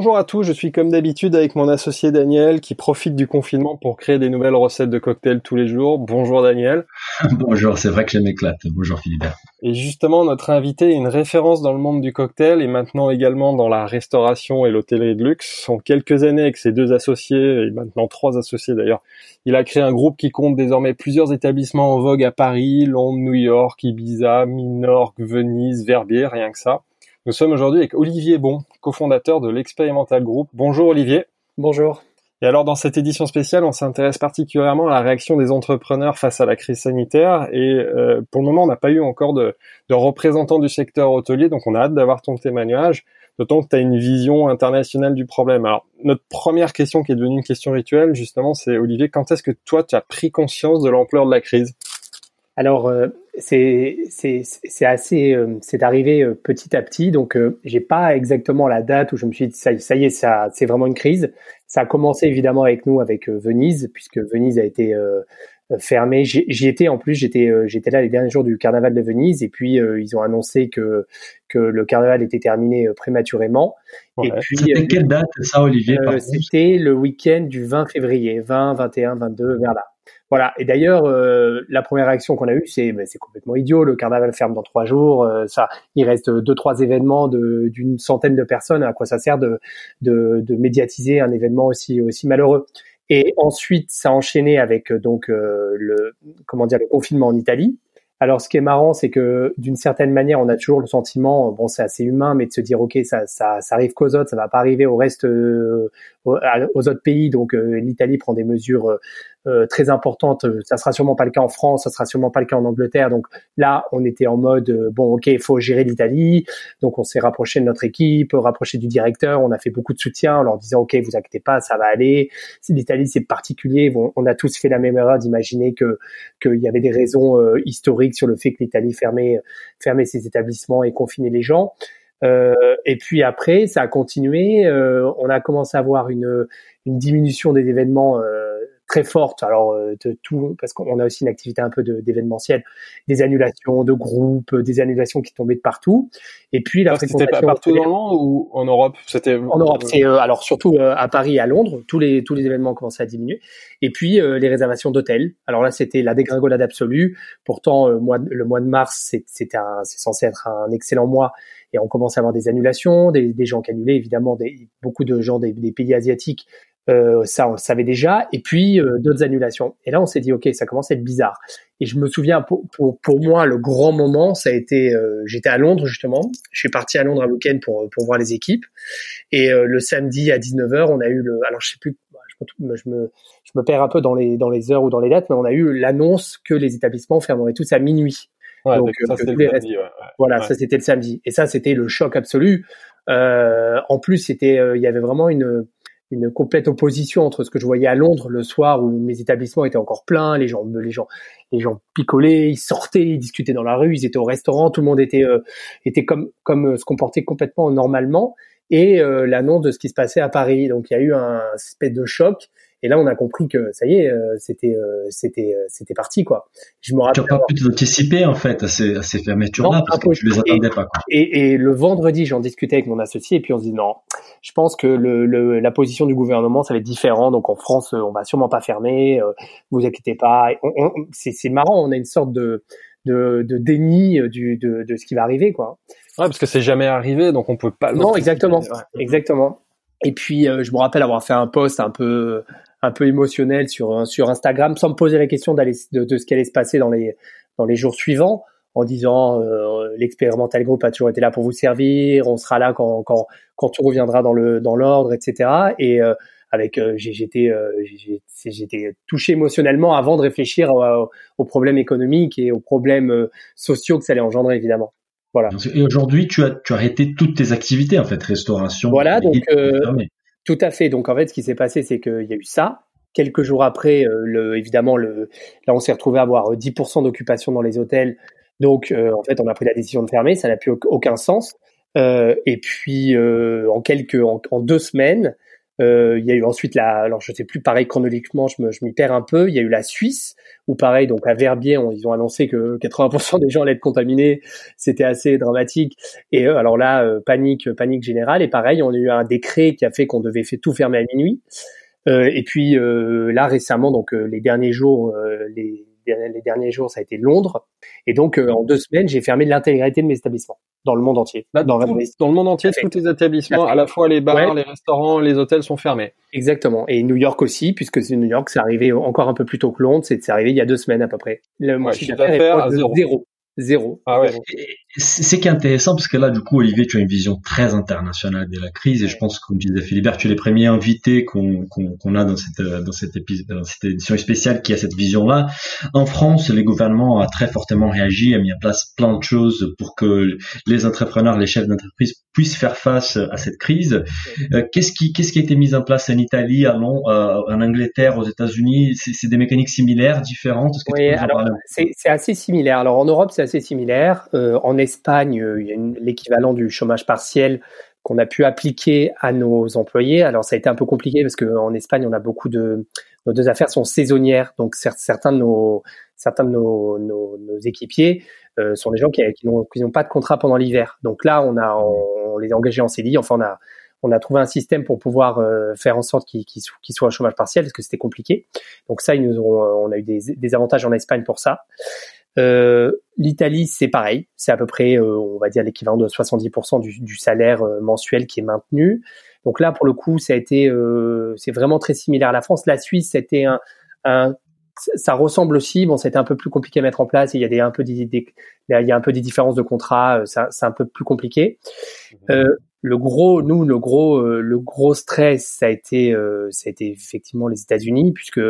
Bonjour à tous, je suis comme d'habitude avec mon associé Daniel qui profite du confinement pour créer des nouvelles recettes de cocktails tous les jours. Bonjour Daniel. Bonjour, c'est vrai que je m'éclate. Bonjour Philippe. Et justement, notre invité est une référence dans le monde du cocktail et maintenant également dans la restauration et l'hôtellerie de luxe. En quelques années avec ses deux associés, et maintenant trois associés d'ailleurs, il a créé un groupe qui compte désormais plusieurs établissements en vogue à Paris, Londres, New York, Ibiza, Minorque, Venise, Verbier, rien que ça. Nous sommes aujourd'hui avec Olivier Bon, cofondateur de l'Experimental Group. Bonjour Olivier. Bonjour. Et alors dans cette édition spéciale, on s'intéresse particulièrement à la réaction des entrepreneurs face à la crise sanitaire. Et euh, pour le moment, on n'a pas eu encore de, de représentants du secteur hôtelier, donc on a hâte d'avoir ton témoignage. D'autant que tu as une vision internationale du problème. Alors, notre première question qui est devenue une question rituelle, justement, c'est Olivier, quand est-ce que toi, tu as pris conscience de l'ampleur de la crise? Alors euh, c'est c'est assez euh, c'est arrivé euh, petit à petit donc j'ai pas exactement la date où je me suis dit ça, ça y est ça c'est vraiment une crise. Ça a commencé évidemment avec nous avec Venise puisque Venise a été fermée. J'y étais en plus j'étais j'étais là les derniers jours du carnaval de Venise et puis ils ont annoncé que que le carnaval était terminé prématurément. Et puis c'était quelle date ça Olivier C'était le week-end du 20 février, 20, 21, 22 vers là. Voilà. Et d'ailleurs, euh, la première réaction qu'on a eue, c'est c'est complètement idiot. Le carnaval ferme dans trois jours. Euh, ça, il reste deux trois événements d'une centaine de personnes. À quoi ça sert de, de, de médiatiser un événement aussi aussi malheureux? Et ensuite, ça a enchaîné avec euh, donc le comment dire le confinement en Italie. Alors, ce qui est marrant, c'est que d'une certaine manière, on a toujours le sentiment, bon, c'est assez humain, mais de se dire, ok, ça, ça, ça arrive qu'aux autres, ça va pas arriver au reste, aux, autres pays. Donc, l'Italie prend des mesures euh, très importante. Ça sera sûrement pas le cas en France, ça sera sûrement pas le cas en Angleterre. Donc là, on était en mode euh, bon, ok, il faut gérer l'Italie. Donc on s'est rapproché de notre équipe, rapproché du directeur. On a fait beaucoup de soutien en leur disant ok, vous inquiétez pas, ça va aller. L'Italie c'est particulier. Bon, on a tous fait la même erreur d'imaginer que qu'il y avait des raisons euh, historiques sur le fait que l'Italie fermait fermait ses établissements et confinait les gens. Euh, et puis après, ça a continué. Euh, on a commencé à avoir une, une diminution des événements euh, très forte. Alors euh, de tout, parce qu'on a aussi une activité un peu d'événementiel, des annulations de groupes, des annulations qui tombaient de partout. Et puis la C'était pas partout dans le monde ou en Europe? C'était en Europe. C'est euh, alors surtout euh, à Paris et à Londres, tous les tous les événements commencé à diminuer. Et puis les réservations d'hôtels. Alors là, c'était la dégringolade absolue. Pourtant, mois, le mois de mars, c'est c'est censé être un excellent mois et on commence à avoir des annulations, des, des gens qui annulaient évidemment, des, beaucoup de gens des, des pays asiatiques euh, ça, on le savait déjà. Et puis euh, d'autres annulations. Et là, on s'est dit, ok, ça commence à être bizarre. Et je me souviens, pour, pour, moi, le grand moment, ça a été, euh, j'étais à Londres justement. Je suis parti à Londres un week-end pour pour voir les équipes. Et le samedi à 19h, on a eu le, alors je sais plus, je me, je me, je me perds un peu dans les dans les heures ou dans les dates, mais on a eu l'annonce que les établissements fermeraient tous à minuit. Ouais, donc, ça, c'était le samedi, ouais, voilà, ça c'était le samedi. Et ça, c'était le choc absolu. en plus, c'était, il y avait vraiment une une complète opposition entre ce que je voyais à Londres le soir où mes établissements étaient encore pleins, les gens, les gens, les gens picolaient, ils sortaient, ils discutaient dans la rue, ils étaient au restaurant, tout le monde était, euh, était comme, comme euh, se comportait complètement normalement, et euh, l'annonce de ce qui se passait à Paris. Donc il y a eu un espèce de choc. Et là, on a compris que ça y est, euh, c'était, euh, c'était, euh, c'était parti quoi. Je me rappelle. Tu n'as pas pu t'anticiper en fait à ces, à ces fermetures-là parce que tu les attendais pas. Quoi. Et, et, le vendredi, j'en discutais avec mon associé et puis on se dit non, je pense que le, le, la position du gouvernement ça va être différent. Donc en France, on va sûrement pas fermer. vous inquiétez pas. c'est, c'est marrant, on a une sorte de de, de déni du, de, de ce qui va arriver quoi. Ouais, parce que c'est jamais arrivé, donc on peut pas. Non, exactement, exactement. Et puis, je me rappelle avoir fait un post un peu un peu émotionnel sur sur Instagram, sans me poser la question de, de, ce qui allait se passer dans les dans les jours suivants, en disant euh, l'expérimental group a toujours été là pour vous servir, on sera là quand quand quand tout reviendra dans le dans l'ordre, etc. Et euh, avec euh, j'étais euh, j'étais touché émotionnellement avant de réfléchir aux problèmes économiques et aux problèmes sociaux que ça allait engendrer évidemment. Voilà. Et aujourd'hui, tu as, tu as arrêté toutes tes activités, en fait, restauration. Voilà, donc, euh, tout à fait. Donc, en fait, ce qui s'est passé, c'est qu'il y a eu ça. Quelques jours après, euh, le, évidemment, le, là, on s'est retrouvé à avoir 10% d'occupation dans les hôtels. Donc, euh, en fait, on a pris la décision de fermer. Ça n'a plus aucun sens. et puis, en quelques, en deux semaines, euh, il y a eu ensuite la, alors je sais plus, pareil chronologiquement, je, me, je m'y perds un peu. Il y a eu la Suisse, où pareil, donc à Verbier, ils ont annoncé que 80% des gens allaient être contaminés. C'était assez dramatique. Et euh, alors là, euh, panique, panique générale. Et pareil, on a eu un décret qui a fait qu'on devait tout fermer à minuit. et puis là récemment, donc les derniers jours, les les derniers jours, ça a été Londres. Et donc, euh, en deux semaines, j'ai fermé l'intégralité de mes établissements dans le monde entier. dans, dans, le monde entier, tous tes établissements, à la fois les bars, les restaurants, les hôtels sont fermés. Exactement. Et New York aussi, puisque c'est New York, c'est arrivé encore un peu plus tôt que Londres. C'est arrivé il y a deux semaines à peu près. Le ouais, chiffre d'affaires à zéro. zéro. Zéro. Ah ouais. C'est qui est intéressant parce que là, du coup, Olivier, tu as une vision très internationale de la crise et je pense, comme disait Philibert, tu es les premiers invités qu'on a dans cette dans cette épisode, dans cette édition spéciale qui a cette vision-là. En France, les gouvernements a très fortement réagi, a mis en place plein de choses pour que les entrepreneurs, les chefs d'entreprise puissent faire face à cette crise. Euh, qu'est-ce qui qu'est-ce qui a été mis en place en Italie, à Londres, euh, en Angleterre, aux États-Unis? C'est des mécaniques similaires, différentes? Oui, alors c'est assez similaire. Alors en Europe, c'est assez similaire. Euh, en Espagne, euh, il y a l'équivalent du chômage partiel qu'on a pu appliquer à nos employés. Alors ça a été un peu compliqué parce qu'en Espagne, on a beaucoup de nos deux affaires sont saisonnières, donc certains de nos certains de nos, nos, équipiers euh, sont des gens qui, n'ont pas de contrat pendant l'hiver. Donc là, on a on, les a engagés en CDI. Enfin, on a on a trouvé un système pour pouvoir faire en sorte qu'ils soient au chômage partiel parce que c'était compliqué. Donc ça, ils nous ont, on a eu des avantages en Espagne pour ça. Euh, L'Italie, c'est pareil, c'est à peu près, euh, on va dire, l'équivalent de 70% du, du salaire euh, mensuel qui est maintenu. Donc là, pour le coup, ça a été, c'est vraiment très similaire à la France. La Suisse, c'était un, un ça ressemble aussi. Bon, c'était un peu plus compliqué à mettre en place. Il y a des un peu des, il y a un peu des différences de contrat. C'est un peu plus compliqué. Euh, le gros, nous, le gros, le gros stress, ça a été, ça a été effectivement les États-Unis, puisque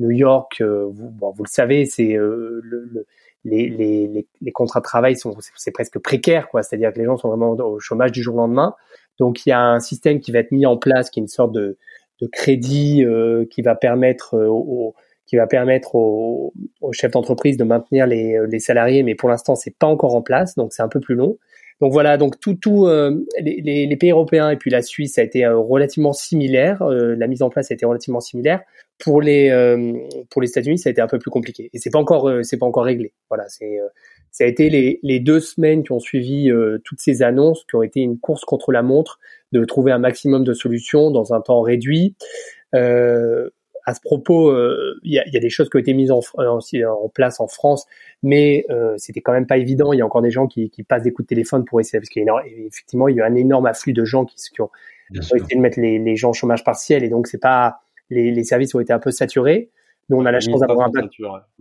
New York, vous, bon, vous le savez, c'est le, le, les, les, les, contrats de travail sont c'est presque précaire quoi. C'est-à-dire que les gens sont vraiment au chômage du jour au lendemain. Donc il y a un système qui va être mis en place qui est une sorte de, de crédit euh, qui va permettre euh, au, qui va permettre aux, chefs d'entreprise de maintenir les salariés. Mais pour l'instant c'est pas encore en place donc c'est un peu plus long donc voilà, donc tout, tout euh, les, les, pays européens et puis la Suisse a été relativement similaire. la mise en place a été relativement similaire. Pour les euh, pour les États-Unis, ça a été un peu plus compliqué et c'est pas encore euh, c'est pas encore réglé. Voilà, c'est euh, ça a été les, les deux semaines qui ont suivi toutes ces annonces qui ont été une course contre la montre de trouver un maximum de solutions dans un temps réduit. À ce propos, il y, a, y, a, des choses qui ont été mises en, en, place en France, mais c'était quand même pas évident. Il y a encore des gens qui, qui passent des coups de téléphone pour essayer, parce qu'effectivement, il y a un énorme afflux de gens qui, qui ont, essayé de mettre les, les gens au chômage partiel, et donc c'est pas les, les, services ont été un peu saturés. Nous, on a la chance d'avoir un back...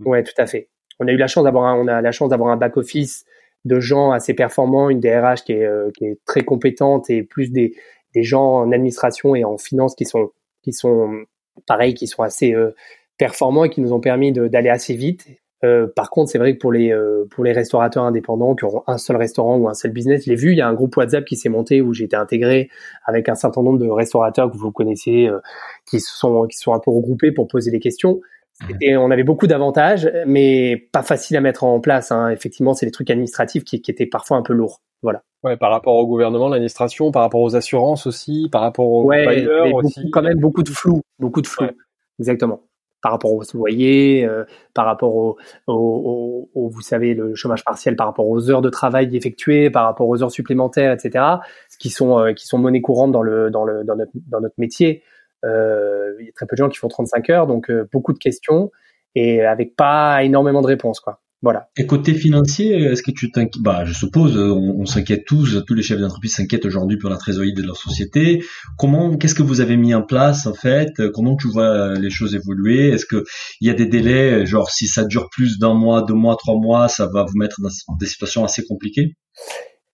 ouais, tout à fait. On a eu la chance d'avoir un, on a la chance d'avoir un back office de gens assez performants, une DRH qui est, euh, qui est très compétente et plus des, des gens en administration et en finance qui sont qui sont pareil, qui sont assez euh, performants et qui nous ont permis d'aller assez vite. Euh, par contre, c'est vrai que pour les euh, pour les restaurateurs indépendants qui auront un seul restaurant ou un seul business, je l'ai vu, il y a un groupe WhatsApp qui s'est monté où j'ai été intégré avec un certain nombre de restaurateurs que vous connaissez, euh, qui sont qui sont un peu regroupés pour poser des questions. Et on avait beaucoup d'avantages, mais pas facile à mettre en place. Hein. Effectivement, c'est des trucs administratifs qui, qui étaient parfois un peu lourds. Voilà. Ouais, par rapport au gouvernement, l'administration, par rapport aux assurances aussi, par rapport aux ouais, aussi. quand même beaucoup de flou, beaucoup de flou. Exactement par rapport au loyer, euh, par rapport au, au, au, vous savez, le chômage partiel, par rapport aux heures de travail effectuées, par rapport aux heures supplémentaires, etc., qui sont euh, qui sont monnaie courante dans le dans le dans notre dans notre métier. Euh, il y a très peu de gens qui font 35 heures, donc euh, beaucoup de questions et avec pas énormément de réponses, quoi. Voilà. Et côté financier, est-ce que tu t'inquiètes Bah, je suppose, on, s'inquiète tous, tous les chefs d'entreprise s'inquiètent aujourd'hui pour la trésorerie de leur société. Comment, qu'est-ce que vous avez mis en place en fait? Comment tu vois les choses évoluer? Est-ce que il y a des délais, genre si ça dure plus d'un mois, deux mois, trois mois, ça va vous mettre dans des situations assez compliquées?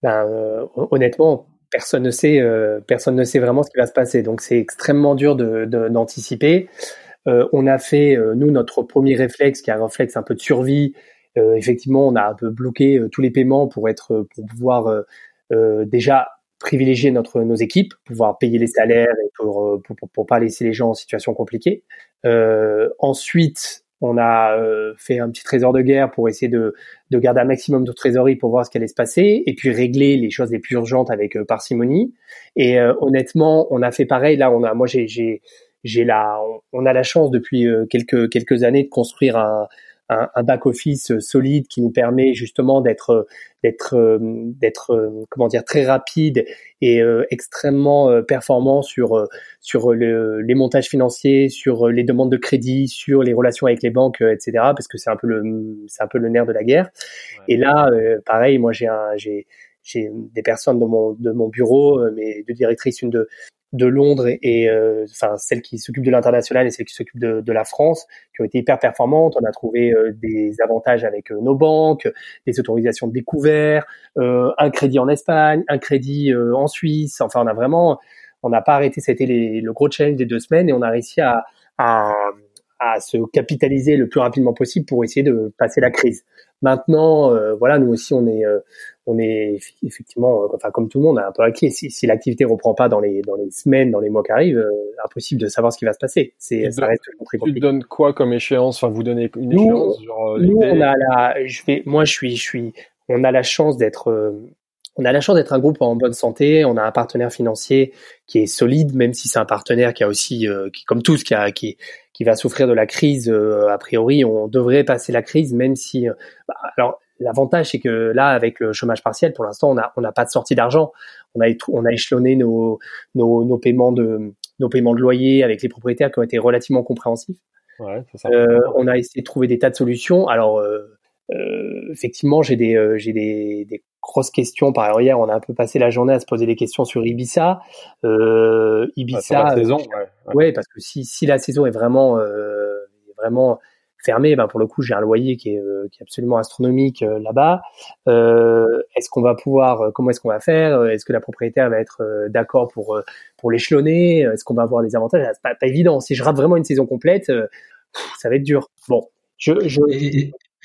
Ben, euh, Honnêtement, personne ne sait, euh, personne ne sait vraiment ce qui va se passer. Donc c'est extrêmement dur de, d'anticiper. Euh, on a fait, nous, notre premier réflexe, qui est un réflexe un peu de survie, effectivement, on a un peu bloqué tous les paiements pour être pour pouvoir déjà privilégier notre nos équipes, pouvoir payer les salaires et pour pour, pour, pas laisser les gens en situation compliquée. ensuite, on a euh, fait un petit trésor de guerre pour essayer de, de, garder un maximum de trésorerie pour voir ce qui allait se passer et puis régler les choses les plus urgentes avec euh, parcimonie. Et euh, honnêtement, on a fait pareil. Là, on a, moi, j'ai, j'ai, j'ai la, on, a la chance depuis quelques quelques années de construire un, un, un back office solide qui nous permet justement d'être d'être d'être comment dire très rapide et euh, extrêmement euh, performant sur euh, sur le, les montages financiers, sur les demandes de crédit, sur les relations avec les banques, etc. Parce que c'est un peu le c'est un peu le nerf de la guerre. Et là, pareil, moi j'ai un j'ai j'ai des personnes de mon de mon bureau, mes deux directrices, une de de Londres et, euh, enfin celle qui s'occupe de l'international et celle qui s'occupe de, de, la France, qui ont été hyper performantes. On a trouvé euh, des avantages avec euh, nos banques, des autorisations de découvert, un crédit en Espagne, un crédit en Suisse. Enfin, on a vraiment, on n'a pas arrêté. C'était le gros challenge des deux semaines et on a réussi à, à, à se capitaliser le plus rapidement possible pour essayer de passer la crise. Maintenant, voilà, nous aussi, on est on est effectivement, euh, enfin comme tout le monde, un peu inquiet. Si, si l'activité reprend pas dans les dans les semaines, dans les mois qui arrivent, euh, impossible de savoir ce qui va se passer. C'est ça reste très compliqué. Tu donnes quoi comme échéance? Enfin, vous donnez une échéance genre, euh, Nous, on a la, je vais, moi, je suis, je suis, on a la chance d'être on a la chance d'être un groupe en bonne santé. On a un partenaire financier qui est solide, même si c'est un partenaire qui a aussi, qui, comme tous, qui, a, qui, qui va souffrir de la crise. a priori, on devrait passer la crise, même si. Bah, alors, L'avantage, c'est que là, avec le chômage partiel, pour l'instant, on n'a on a pas de sortie d'argent. On a, on a échelonné nos, nos, nos, paiements de, nos paiements de loyer avec les propriétaires qui ont été relativement compréhensifs. Ouais, ça euh, on a essayé de trouver des tas de solutions. Alors, euh, euh, effectivement, j'ai des, euh, j'ai des, des, grosses questions. Par ailleurs, hier, on a un peu passé la journée à se poser des questions sur Ibiza. Euh, Ibiza. la saison, ouais, ouais. parce que si, si la saison est vraiment, vraiment fermé, ben pour le coup, j'ai un loyer qui est, euh, qui est absolument astronomique euh, là-bas. Euh, est-ce qu'on va pouvoir, comment est-ce qu'on va faire? Est-ce que la propriétaire va être d'accord pour pour l'échelonner? Est-ce qu'on va avoir des avantages? C'est pas, pas évident. Si je rate vraiment une saison complète, ça va être dur. Bon, je, je...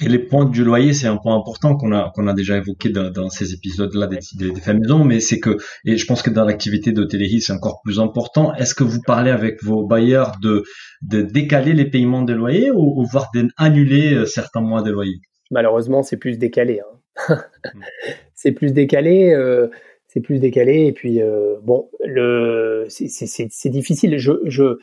les points du loyer, c'est un point important qu'on a qu'on a déjà évoqué dans, dans ces épisodes-là des, des, des mais c'est que et je pense que dans l'activité d'hôtellerie, c'est encore plus important. Est-ce que vous parlez avec vos bailleurs de de décaler les paiements des loyers ou, voire d'annuler euh, certains mois de loyer? Malheureusement, c'est plus décalé. Hein. Hmm. c'est plus décalé. Euh, c'est plus décalé. Et puis euh, bon, le c'est difficile. Je, je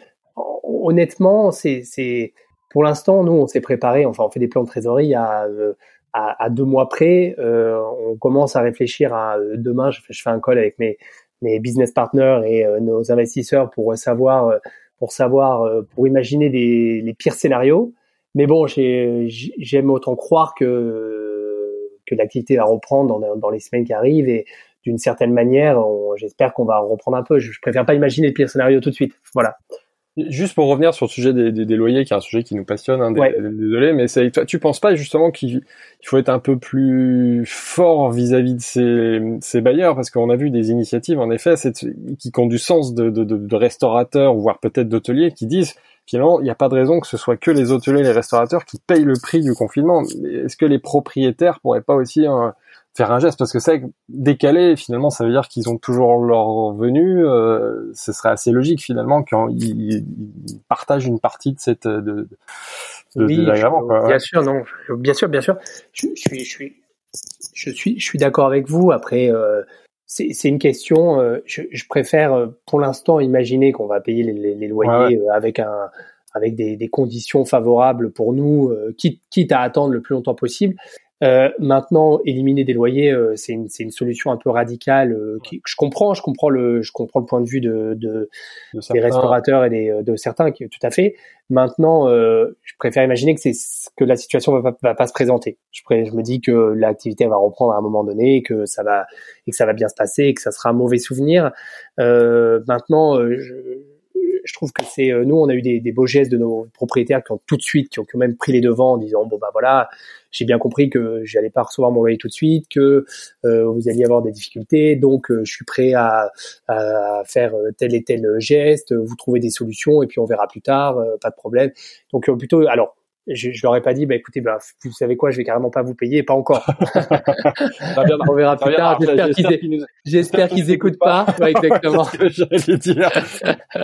honnêtement, c'est c'est pour l'instant, nous, on s'est préparé, enfin, on fait des plans de trésorerie à, euh, à, à deux mois près. Euh, on commence à réfléchir à euh, demain, je je fais un call avec mes, mes business partners et nos investisseurs pour savoir, pour savoir, pour imaginer des, les pires scénarios. Mais bon, j'aime autant croire que, que l'activité va reprendre dans, dans les semaines qui arrivent et d'une certaine manière, j'espère qu'on va reprendre un peu. Je, je préfère pas imaginer le pire scénario tout de suite. Voilà. Juste pour revenir sur le sujet des, des, des, loyers, qui est un sujet qui nous passionne, hein, désolé, mais c'est toi, tu penses pas justement qu'il faut être un peu plus fort vis-à-vis de ces, ces, bailleurs, parce qu'on a vu des initiatives, en effet, qui ont du sens de, de, de, de restaurateurs, voire peut-être d'hôteliers, qui disent finalement, il n'y a pas de raison que ce soit que les hôteliers et les restaurateurs qui payent le prix du confinement. Est-ce que les propriétaires pourraient pas aussi hein, faire un geste parce que c'est décalé finalement ça veut dire qu'ils ont toujours leur revenu euh, ce serait assez logique finalement qu'ils partagent une partie de cette de, de, oui, bien sûr non. Bien sûr bien sûr. Je, je suis je suis je suis je suis d'accord avec vous. Après euh, c'est une question euh, je, je, préfère pour l'instant imaginer qu'on va payer les, les, loyers avec un avec des, des, conditions favorables pour nous, quitte, quitte à attendre le plus longtemps possible. Euh, maintenant, éliminer des loyers, euh, c'est une, une, solution un peu radicale. Euh, qui, je comprends, je comprends le, je comprends le point de vue de, de, des restaurateurs et des, de certains, qui, tout à fait. Maintenant, je préfère imaginer que c'est que la situation va, va, va pas se présenter. Je, je me dis que l'activité va reprendre à un moment donné, et que ça va et que ça va bien se passer, et que ça sera un mauvais souvenir. maintenant, je trouve que c'est nous on a eu des, des, beaux gestes de nos propriétaires qui ont tout de suite qui ont quand même pris les devants en disant bon bah voilà j'ai bien compris que j'allais pas recevoir mon loyer tout de suite, que euh, vous alliez avoir des difficultés, donc euh, je suis prêt à, faire euh, tel et tel geste, vous trouvez des solutions et puis on verra plus tard, pas de problème. Donc plutôt, alors je, je leur ai pas dit, bah écoutez, bah, vous savez quoi, je vais carrément pas vous payer, pas encore. on verra plus tard. J'espère qu'ils écoutent pas. Ouais, exactement. ce dire.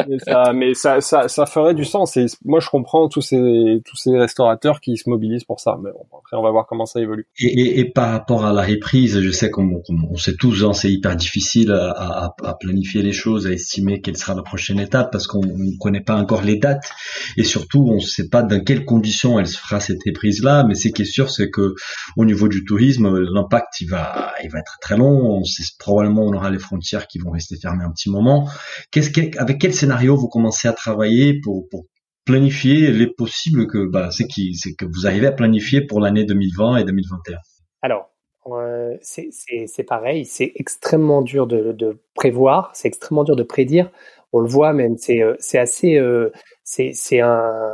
mais, ça, mais ça, ça, ça, ferait du sens. Et moi, je comprends tous ces, tous ces restaurateurs qui se mobilisent pour ça. Mais bon, après, on va voir comment ça évolue. Et, et, et par rapport à la reprise, je sais qu'on on sait tous, hein, c'est hyper difficile à, à, à, planifier les choses, à estimer quelle sera la prochaine étape parce qu'on ne connaît pas encore les dates et surtout, on ne sait pas dans quelles conditions elle se fera cette reprise là, mais ce qui est sûr, c'est que au niveau du tourisme, l'impact il va, il va être très long. On sait, probablement on aura les frontières qui vont rester fermées un petit moment. Qu'est-ce avec quel scénario vous commencez à travailler pour, planifier les possibles que bah, que vous arrivez à planifier pour l'année 2020 et 2021 Alors euh, c'est pareil, c'est extrêmement dur de, de prévoir, c'est extrêmement dur de prédire. On le voit même, c'est euh, assez, euh, c'est un,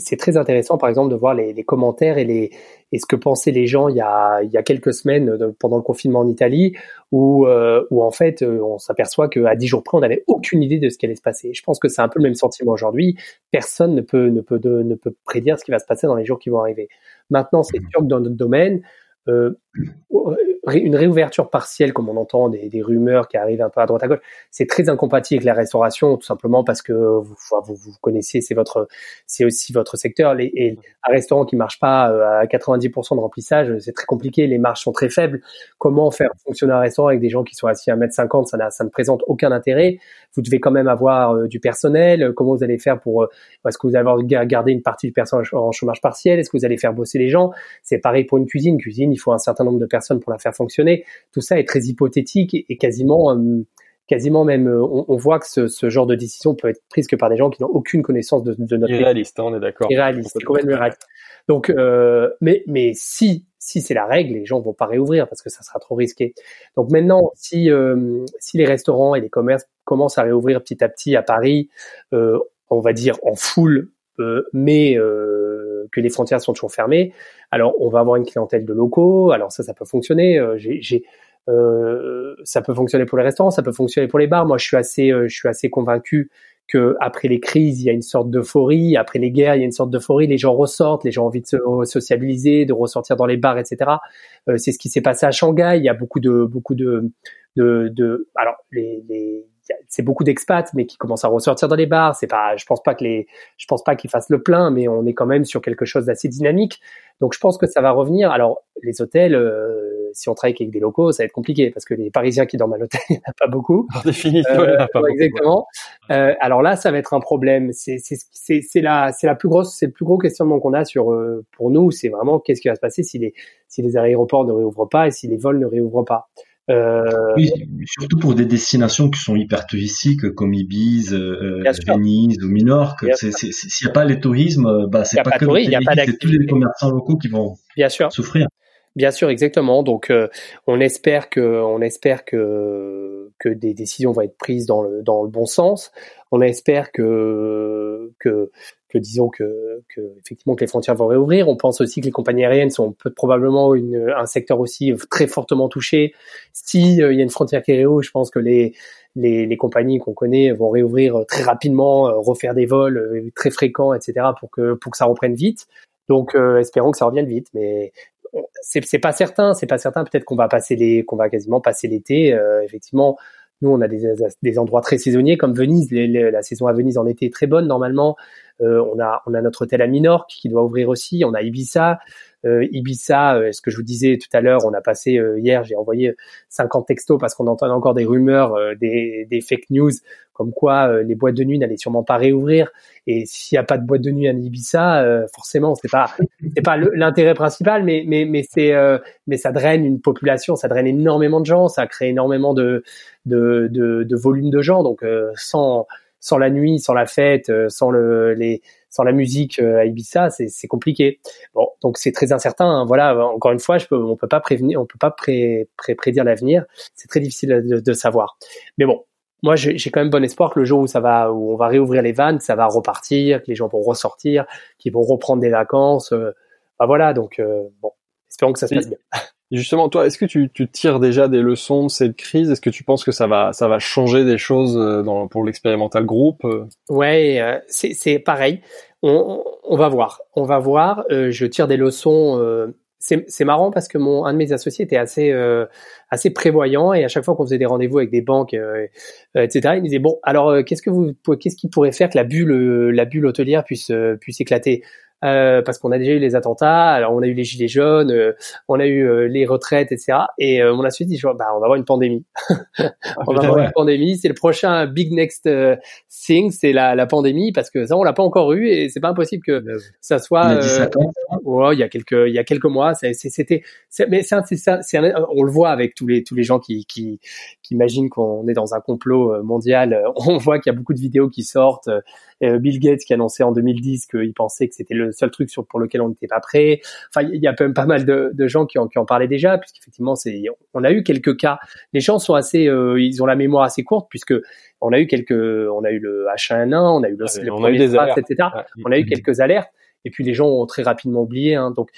c'est très intéressant, par exemple, de voir les, les, commentaires et, les, et ce que pensaient les gens il y a, il y a quelques semaines euh, pendant le confinement en Italie, où, euh, où en fait, euh, on s'aperçoit qu'à dix jours près, on n'avait aucune idée de ce qui allait se passer. Je pense que c'est un peu le même sentiment aujourd'hui. Personne ne peut, ne, peut de, ne peut prédire ce qui va se passer dans les jours qui vont arriver. Maintenant, c'est mmh. sûr que dans notre domaine, euh, une réouverture partielle, comme on entend des, rumeurs qui arrivent un peu à droite à gauche, c'est très incompatible avec la restauration, tout simplement parce que vous, connaissez, c'est votre, aussi votre secteur. Les, et un restaurant qui marche pas euh, à 90% de remplissage, c'est très compliqué. Les marges sont très faibles. Comment faire fonctionner un restaurant avec des gens qui sont assis à 1m50 Ça, ça ne présente aucun intérêt. Vous devez quand même avoir euh, du personnel. Comment vous allez faire pour Est-ce que vous allez garder une partie du personnel en chômage partiel? Est-ce que vous allez faire bosser les gens? C'est pareil pour une cuisine. Cuisine, il faut un certain nombre de personnes pour la faire fonctionner. Tout ça est très hypothétique et, quasiment, euh, quasiment même, euh, on, voit que ce, genre de décision peut être prise que par des gens qui n'ont aucune connaissance de, de notre irréaliste, hein, on est d'accord. Irréaliste, complètement irréaliste. Donc, euh, mais mais si si c'est la règle, les gens vont pas réouvrir parce que ça sera trop risqué. Donc maintenant, si si les restaurants et les commerces commencent à réouvrir petit à petit à Paris, on va dire en full, mais que les frontières sont toujours fermées. Alors, on va avoir une clientèle de locaux. Alors ça, ça peut fonctionner. Euh, j'ai, euh, ça peut fonctionner pour les restaurants, ça peut fonctionner pour les bars. Moi, je suis assez, euh, je suis assez convaincu que après les crises, il y a une sorte d'euphorie. Après les guerres, il y a une sorte d'euphorie. Les gens ressortent, les gens ont envie de se sociabiliser, de ressortir dans les bars, etc. c'est ce qui s'est passé à Shanghai. Il y a beaucoup de, beaucoup de, de, de alors les, les c'est beaucoup d'expats, mais qui commencent à ressortir dans les bars. C'est pas, je pense pas que les, je pense pas qu'ils fassent le plein, mais on est quand même sur quelque chose d'assez dynamique. Donc je pense que ça va revenir. Alors les hôtels, euh, si on travaille avec des locaux, ça va être compliqué parce que les Parisiens qui dorment à l'hôtel, il n'y en a pas beaucoup. En définitive, il n'y en a pas beaucoup. Exactement. Euh, alors là, ça va être un problème. C'est c'est la c'est la plus grosse, c'est le plus gros questionnement qu'on a sur euh, pour nous. C'est vraiment qu'est-ce qui va se passer si les si les aéroports ne réouvrent pas et si les vols ne réouvrent pas. Euh, oui, surtout pour des destinations qui sont hyper touristiques comme Ibiza, euh, Venise ou Minorque. S'il n'y a pas les tourismes, bah, c'est pas, pas, que tous les commerçants locaux qui vont Bien sûr. souffrir. Bien sûr, exactement. Donc, euh, on espère que, on espère que que des décisions vont être prises dans le dans le bon sens. On espère que que que disons que, effectivement que les frontières vont réouvrir. On pense aussi que les compagnies aériennes sont probablement un secteur aussi très fortement touché. Si euh, y a une frontière qui réouvre, je pense que les compagnies qu'on connaît vont réouvrir très rapidement, euh, refaire des vols très fréquents, etc. pour que ça reprenne vite. Donc espérons que ça revienne vite, mais c'est pas certain, c'est pas certain. Peut-être qu'on va qu'on va quasiment passer l'été. Euh, effectivement, nous on a des, endroits très saisonniers comme Venise. la saison à Venise en été est très bonne normalement. Euh, on a on a notre hôtel à Minorque qui doit ouvrir aussi. On a Ibiza. Euh, Ibiza, euh, ce que je vous disais tout à l'heure, on a passé euh, hier, j'ai envoyé 50 textos parce qu'on entend encore des rumeurs, des, des, fake news, comme quoi les boîtes de nuit n'allaient sûrement pas réouvrir. Et s'il n'y a pas de boîte de nuit à Ibiza, forcément, c'est pas c'est pas l'intérêt principal, mais mais mais c'est mais ça draine une population, ça draine énormément de gens, ça crée énormément de de de, de volume de gens. Donc sans sans la nuit, sans la fête, sans le les sans la musique euh, à Ibiza, c'est compliqué. Bon, donc c'est très incertain. Hein. Voilà, encore une fois, je peux, on peut pas prévenir, on peut pas pré, pré, prédire l'avenir. C'est très difficile de, de, savoir. Mais bon, moi, j'ai quand même bon espoir que le jour où ça va, où on va réouvrir les vannes, ça va repartir, que les gens vont ressortir, qu'ils vont reprendre des vacances. Euh, bah voilà, donc euh, bon, espérons que ça se passe bien. Justement, toi, est-ce que tu, tu, tires déjà des leçons de cette crise? Est-ce que tu penses que ça va, ça va changer des choses dans, pour l'expérimental groupe? Ouais, c'est pareil on, on, va voir, on va voir. Euh, je tire des leçons. Euh, c'est marrant parce que mon un de mes associés était assez euh, assez prévoyant et à chaque fois qu'on faisait des rendez-vous avec des banques, etc. Il me disait bon alors qu'est-ce que vous qu'est-ce qui pourrait faire que la bulle la bulle hôtelière puisse puisse éclater? Euh, parce qu'on a déjà eu les attentats, alors on a eu les gilets jaunes, euh, on a eu euh, les retraites, etc. Et on a suite dit, bah, on va avoir une pandémie. on va avoir une pandémie. C'est le prochain big next thing, c'est la, la pandémie, parce que ça, on l'a pas encore eu et c'est pas impossible que ça soit. Oh, il y a quelques, il y a quelques mois, c'était, mais c'est, on le voit avec tous les tous les gens qui qui, qui imaginent qu'on est dans un complot mondial. On voit qu'il y a beaucoup de vidéos qui sortent euh, Bill Gates qui annonçait en 2010 qu'il pensait que c'était le seul truc sur, pour lequel on n'était pas prêt. Enfin, il y a quand même pas mal de, de gens qui en, qui en parlaient déjà, puisqu'effectivement, c'est, on a eu quelques cas. Les gens sont assez, euh, ils ont la mémoire assez courte, puisque on a eu quelques, on a eu le H1N1, on a eu le, on a eu des alertes, etc. On a eu quelques alertes, et puis les gens ont très rapidement oublié. Hein. Donc,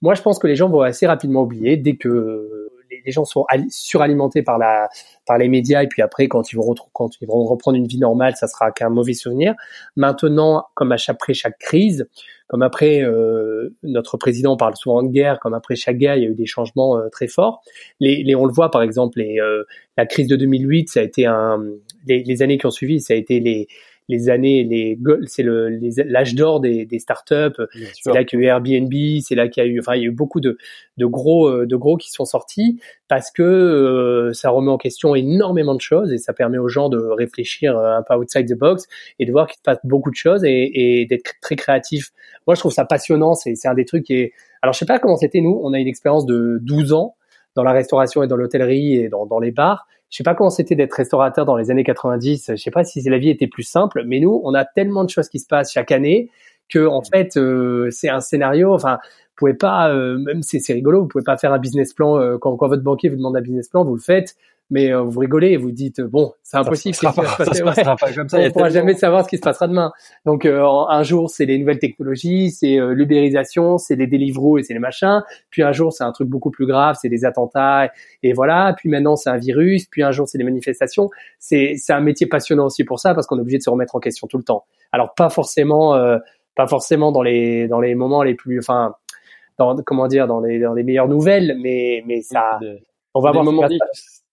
moi, je pense que les gens vont assez rapidement oublier dès que les gens sont suralimentés par la par les médias et puis après quand ils vont quand ils vont reprendre une vie normale, ça sera qu'un mauvais souvenir. Maintenant, comme après chaque crise, comme après euh, notre président parle souvent de guerre, comme après chaque guerre, il y a eu des changements euh, très forts. Les, les, on le voit par exemple, les, euh, la crise de 2008, ça a été un les, les années qui ont suivi, ça a été les les années, les, c'est le, l'âge d'or des, des startups. C'est là qu'il y a eu Airbnb, c'est là qu'il y a eu, enfin, il y a eu beaucoup de, de gros, euh, de gros qui sont sortis parce que euh, ça remet en question énormément de choses et ça permet aux gens de réfléchir euh, un peu outside the box et de voir qu'il se passe beaucoup de choses et, et d'être très créatif. Moi, je trouve ça passionnant. C'est, c'est un des trucs qui est, alors je sais pas comment c'était nous. On a une expérience de 12 ans dans la restauration et dans l'hôtellerie et dans, dans les bars. Je sais pas comment c'était d'être restaurateur dans les années 90. Je sais pas si la vie était plus simple, mais nous, on a tellement de choses qui se passent chaque année que en fait, euh, c'est un scénario. Enfin, vous pouvez pas, euh, même c'est rigolo, vous pouvez pas faire un business plan euh, quand, quand, votre banquier vous demande un business plan, vous le faites mais euh, vous rigolez et vous dites bon c'est impossible ça, ça, ça, se passera pas comme ça on ne pourra jamais savoir ce qui se passera demain. Donc euh, un jour c'est les nouvelles technologies c'est euh, l'ubérisation c'est les Deliveroo et c'est les machins. Puis un jour c'est un truc beaucoup plus grave c'est des attentats et, voilà. Puis maintenant c'est un virus. Puis un jour c'est des manifestations. C'est c'est un métier passionnant aussi pour ça parce qu'on est obligé de se remettre en question tout le temps. Alors pas forcément pas forcément dans les dans les moments les plus enfin dans, comment dire dans les dans les meilleures nouvelles mais mais ça on va avoir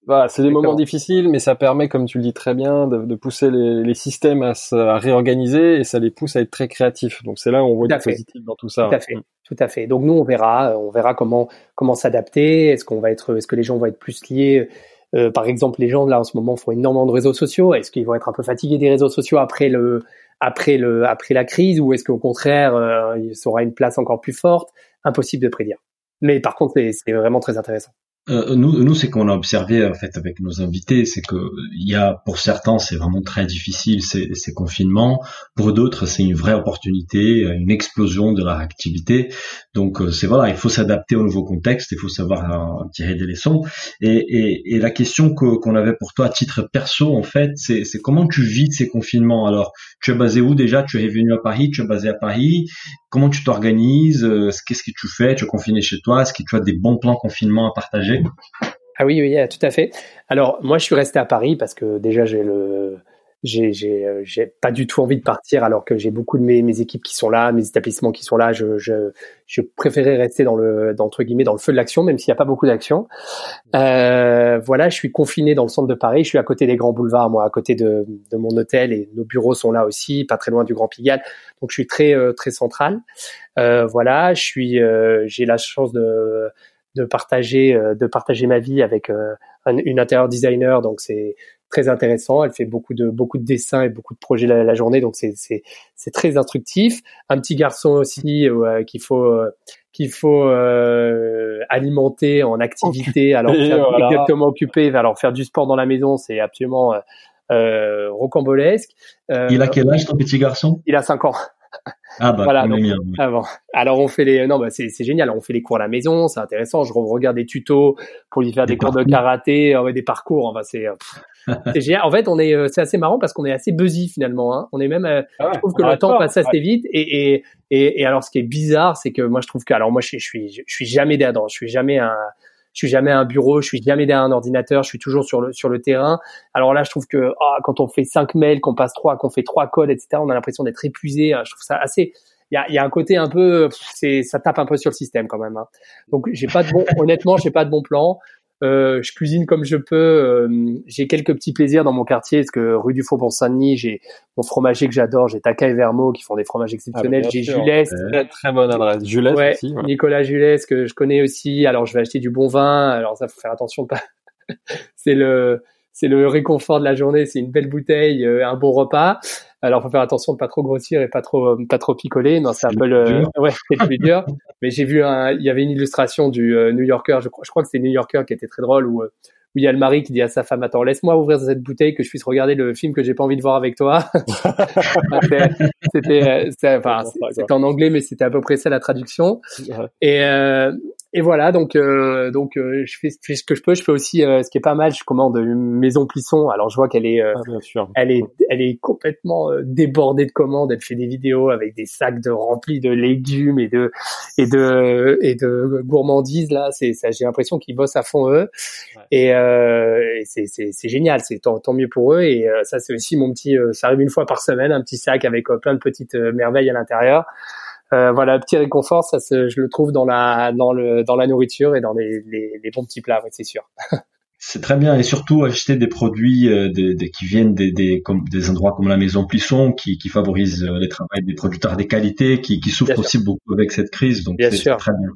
voilà, c'est des moments difficiles, mais ça permet, comme tu le dis très bien, de, de pousser les, les, systèmes à se à réorganiser et ça les pousse à être très créatifs. Donc c'est là où on voit du positif dans tout ça. Tout à fait. Tout à fait. Donc nous, on verra, on verra comment comment s'adapter. Est-ce qu'on va être, est-ce que les gens vont être plus liés euh, Par exemple, les gens là en ce moment font énormément de réseaux sociaux. Est-ce qu'ils vont être un peu fatigués des réseaux sociaux après le après le après la crise ou est-ce qu'au contraire, euh, il aura une place encore plus forte? Impossible de prédire. Mais par contre, c'est vraiment très intéressant. Euh, nous, nous c'est qu'on a observé en fait avec nos invités, c'est que il y a pour certains c'est vraiment très difficile ces, ces confinements, pour d'autres c'est une vraie opportunité, une explosion de leur activité. Donc euh, c'est voilà, il faut s'adapter au nouveau contexte, il faut savoir euh, tirer des leçons. Et, et, et la question qu'on avait pour toi à titre perso en fait, c'est comment tu vis ces confinements? Alors tu es basé où déjà? Tu es venu à Paris, tu es basé à Paris. Comment tu t'organises? Qu'est-ce que tu fais? Tu es confiné chez toi Est-ce que tu as des bons plans confinement à partager ah oui, oui, tout à fait. Alors moi, je suis resté à Paris parce que déjà j'ai euh, pas du tout envie de partir alors que j'ai beaucoup de mes, équipes qui sont là, mes établissements qui sont là. Je je préférais rester dans le entre guillemets dans le feu de l'action, même s'il n'y a pas beaucoup d'action. Euh, voilà, je suis confiné dans le centre de Paris. Je suis à côté des grands boulevards, moi, à côté de mon hôtel et nos bureaux sont là aussi, pas très loin du Grand Pigalle. Donc je suis très euh, très central. Voilà, je suis j'ai la chance de de partager euh, de partager ma vie avec euh, une intérieur designer. Donc c'est très intéressant. Elle fait beaucoup de beaucoup de dessins et beaucoup de projets la, journée. Donc c'est c'est c'est très instructif. Un petit garçon aussi euh, qu'il faut qu'il faut alimenter en activité. Alors exactement occupé alors faire du sport dans la maison c'est absolument rocambolesque. Il a quel âge ton petit garçon? Il a 5 ans ah bah, voilà, Alors on fait les, non bah c'est génial, on fait les cours à la maison, c'est intéressant. Je regarde des tutos pour lui faire des, cours de karaté, euh, des parcours. Enfin c'est, euh, c'est génial. En fait, on est, euh, c'est assez marrant parce qu'on est assez busy finalement. Hein. On est même, ah je trouve que le temps passe assez vite. Et, et, et, et, alors ce qui est bizarre, c'est que moi je trouve que, alors moi je, je suis, je suis jamais dedans, je suis jamais un suis jamais à un bureau, je suis jamais derrière un ordinateur, je suis toujours sur le sur le terrain. Alors là, je trouve que ah, quand on fait cinq mails, qu'on passe trois, qu'on fait trois codes, etc., on a l'impression d'être épuisé. Je trouve ça assez il y a, y a, un côté un peu, c'est, ça tape un peu sur le système quand même. Hein. Donc j'ai pas de bon, honnêtement, j'ai pas de bon plan. Euh, je cuisine comme je peux. Euh, j'ai quelques petits plaisirs dans mon quartier, parce que rue du Faubourg Saint-Denis, j'ai mon fromager que j'adore, j'ai Taka et Vermo qui font des fromages exceptionnels. Ah, j'ai Julès, très, très bonne adresse. Julès ouais, aussi. Nicolas Julès que je connais aussi. Alors je vais acheter du bon vin. Alors ça faut faire attention pas. c'est le c'est le réconfort de la journée. C'est une belle bouteille, euh, un bon repas. Alors, faut faire attention de pas trop grossir et pas trop, euh, pas trop picoler. Non, c'est un peu le, ouais, c'est plus dur. Mais j'ai vu un, il y avait une illustration du euh, New Yorker. Je crois, je crois que c'était New Yorker qui était très drôle où, euh, où il y a le mari qui dit à sa femme attends laisse-moi ouvrir cette bouteille que je puisse regarder le film que j'ai pas envie de voir avec toi c'était enfin c'était en anglais mais c'était à peu près ça la traduction et euh, et voilà, donc euh, donc euh, je, fais, ce que je peux. Je fais aussi euh, ce qui est pas mal. Je commande une maison Plisson. Alors je vois qu'elle est, ah, elle est, elle est complètement débordée de commandes. Elle fait des vidéos avec des sacs de remplis de légumes et de et de et de gourmandises. Là, c'est ça. J'ai l'impression qu'ils bossent à fond eux. Et, et c'est c'est génial. C'est tant, tant mieux pour eux. Et ça c'est aussi mon petit. ça arrive une fois par semaine, un petit sac avec plein de petites merveilles à l'intérieur. Euh, voilà, petit réconfort, ça je le trouve dans la dans le dans la nourriture et dans les, les, les bons petits plats, c'est sûr. C'est très bien et surtout acheter des produits euh, qui viennent des, des, comme, des endroits comme la maison Plisson qui, qui favorisent euh, les travail des producteurs de qualité qui, qui souffrent aussi beaucoup avec cette crise donc c'est très bien.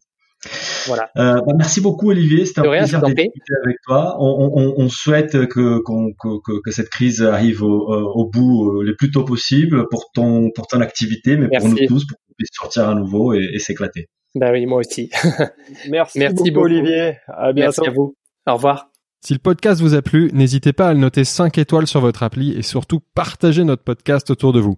Voilà. Euh, bah merci beaucoup Olivier, c'était un plaisir d'être avec toi. On, on, on souhaite que, que, que, cette crise arrive au, au, bout le plus tôt possible pour ton pour ton activité, mais pour nous tous, pour qu'on puisse sortir à nouveau et, et s'éclater. Bah oui, moi aussi. merci, merci beaucoup, Olivier. À bientôt. Merci à vous. Au revoir. Si le podcast vous a plu, n'hésitez pas à le noter 5 étoiles sur votre appli et surtout partagez notre podcast autour de vous.